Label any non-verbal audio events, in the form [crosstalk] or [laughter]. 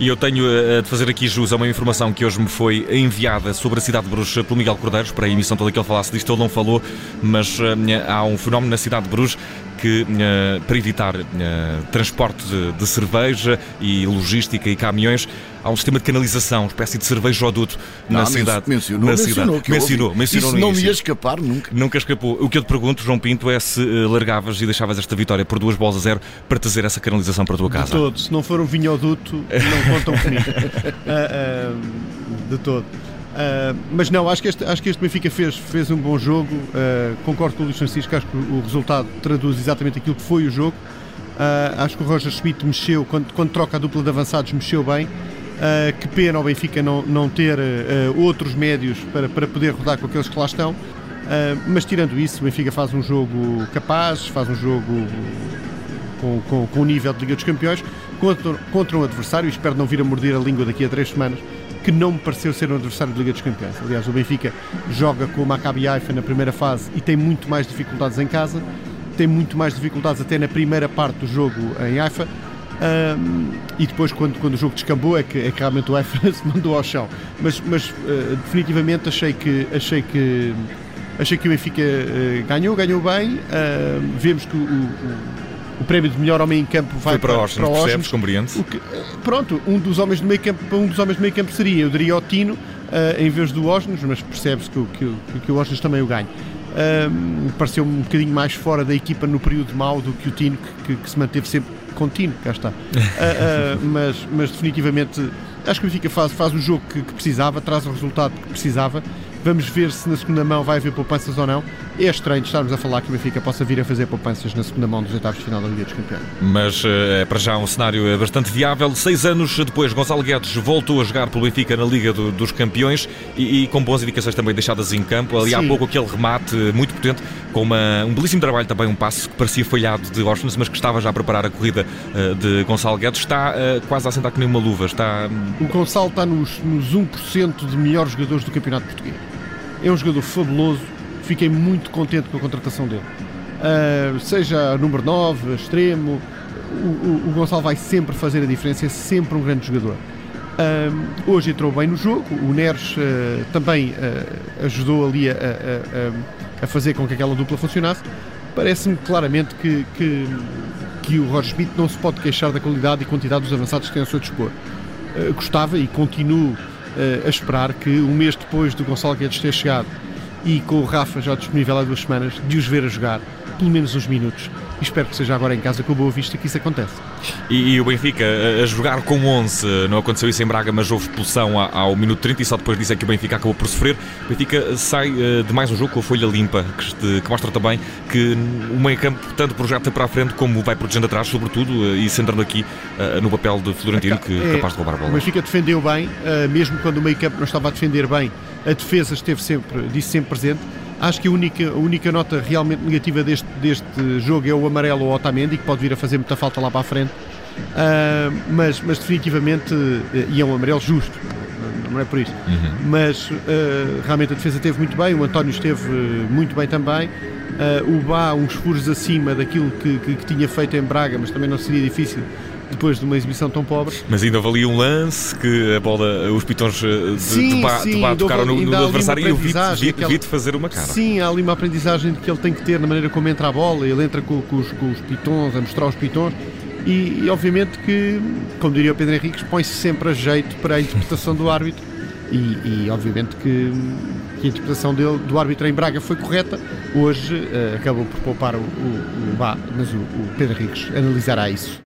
E eu tenho uh, de fazer aqui jus a uma informação que hoje me foi enviada sobre a cidade de Bruges pelo Miguel Cordeiros, para a emissão toda que ele falasse disto, ele não falou, mas uh, há um fenómeno na cidade de Bruges que, uh, para evitar transporte de, de, cerveja e logística e caminhões, há um sistema de canalização, uma espécie de cervejoduto não, na cidade. Mencionou, na mencionou, cidade. mencionou, mencionou Isso não me ia escapar nunca. Nunca escapou. O que eu te pergunto, João Pinto, é se largavas e deixavas esta vitória por duas bolas a zero para trazer essa canalização para a tua casa. De todo. Se não for um vinhoduto, não contam comigo. uh, [laughs] uh, de todo. Uh, mas não, acho que, este, acho que este Benfica fez, fez um bom jogo. Uh, concordo com o Luís Francisco, acho que o resultado traduz exatamente aquilo que foi o jogo. Uh, acho que o Roger Schmidt mexeu, quando, quando troca a dupla de avançados, mexeu bem. que pena o Benfica não, não ter outros médios para, para poder rodar com aqueles que lá estão. mas tirando isso, o Benfica faz um jogo capaz, faz um jogo com, com, com o nível de Liga dos Campeões contra, contra um adversário, espero não vir a morder a língua daqui a três semanas, que não me pareceu ser um adversário de Liga dos Campeões. Aliás, o Benfica joga com o Maccabi Haifa na primeira fase e tem muito mais dificuldades em casa, tem muito mais dificuldades até na primeira parte do jogo em Haifa. Um, e depois, quando, quando o jogo descambou, é que, é que realmente o Haifa [laughs] se mandou ao chão. Mas, mas uh, definitivamente achei que, achei que, achei que o Benfica uh, ganhou, ganhou bem. Uh, vemos que o, o o prémio de melhor homem em campo vai Foi para, para, para percebes, compreendes? Pronto, um dos homens do meio campo, um dos homens do meio campo seria, eu diria o Tino, uh, em vez do Osnos, mas percebe-se que, que, que, o Osnos também o ganha. Uh, Pareceu-me um bocadinho mais fora da equipa no período mau do que o Tino, que, que se manteve sempre contínuo, cá está. Uh, [laughs] mas, mas definitivamente acho que o Benfica faz, faz o jogo que, que precisava, traz o resultado que precisava Vamos ver se na segunda mão vai haver poupanças ou não. É estranho estarmos a falar que o Benfica possa vir a fazer poupanças na segunda mão dos oitavos de final da Liga dos Campeões. Mas eh, é para já um cenário eh, bastante viável. Seis anos depois, Gonçalo Guedes voltou a jogar pelo Benfica na Liga do, dos Campeões e, e, com boas indicações também deixadas em campo. Ali Sim. há pouco aquele remate muito potente, com uma, um belíssimo trabalho também, um passo que parecia falhado de Orsnes, mas que estava já a preparar a corrida de Gonçalo Guedes. Está quase a sentar como uma luva. Está... O Gonçalo está nos, nos 1% de melhores jogadores do Campeonato Português. É um jogador fabuloso, fiquei muito contente com a contratação dele. Uh, seja número 9, extremo, o, o, Gonçalo vai sempre fazer a diferença, é sempre um grande jogador. Uh, hoje entrou bem no jogo, o Neres uh, também ajudou ali a, a, a, fazer com que aquela dupla funcionasse. Parece-me claramente que, que, que, o Roger Smith não se pode queixar da qualidade e quantidade dos avançados que tem ao seu dispor. gostava e continuo a esperar que um mês depois do Gonçalo Guedes ter chegado e com o Rafa já disponível há duas semanas, de os ver a jogar pelo menos uns minutos. Espero que seja agora em casa com a Boa Vista que isso acontece. E, e o Benfica a, a, jogar com 11, não aconteceu isso em Braga, mas houve expulsão ao, ao minuto 30 e só depois disso é que o Benfica acabou por sofrer. O Benfica sai uh, de mais um jogo com a folha limpa, que, que, mostra também que o meio campo tanto projeta para a frente como vai protegendo atrás, sobretudo, uh, e centrando aqui uh, no papel de Florentino, que é capaz de roubar a bola. O Benfica defendeu bem, mesmo quando o meio campo não estava a defender bem, a defesa esteve sempre, disse sempre presente Acho que a única, a única nota realmente negativa deste, deste jogo é o amarelo ao Otamendi, que pode vir a fazer muita falta lá para a frente. Uh, mas, mas definitivamente, uh, e é um amarelo justo, não é por isso. Uhum. Mas uh, realmente a defesa esteve muito bem, o António esteve muito bem também. o Bá, uns furos acima daquilo que, que, que tinha feito em Braga, mas também não seria difícil depois de uma exibição tão pobre. Mas ainda valia um lance que a bola, os pitões eh, de, sim, de, ba, sim, de ba tocaram no, no adversário e eu vi-te vi, vi fazer uma cara. Sim, há ali uma aprendizagem que ele tem que ter na maneira como entra a bola, ele entra com, com, os, com os pitons, a mostrar os pitons. E, e, obviamente que, como diria o Pedro Henriques, põe-se sempre a jeito para a interpretação do árbitro. E, e obviamente que, que, a interpretação dele, do árbitro em Braga foi correta. Hoje uh, acabou por poupar o, o, o mas o, o Pedro Henriques analisará isso.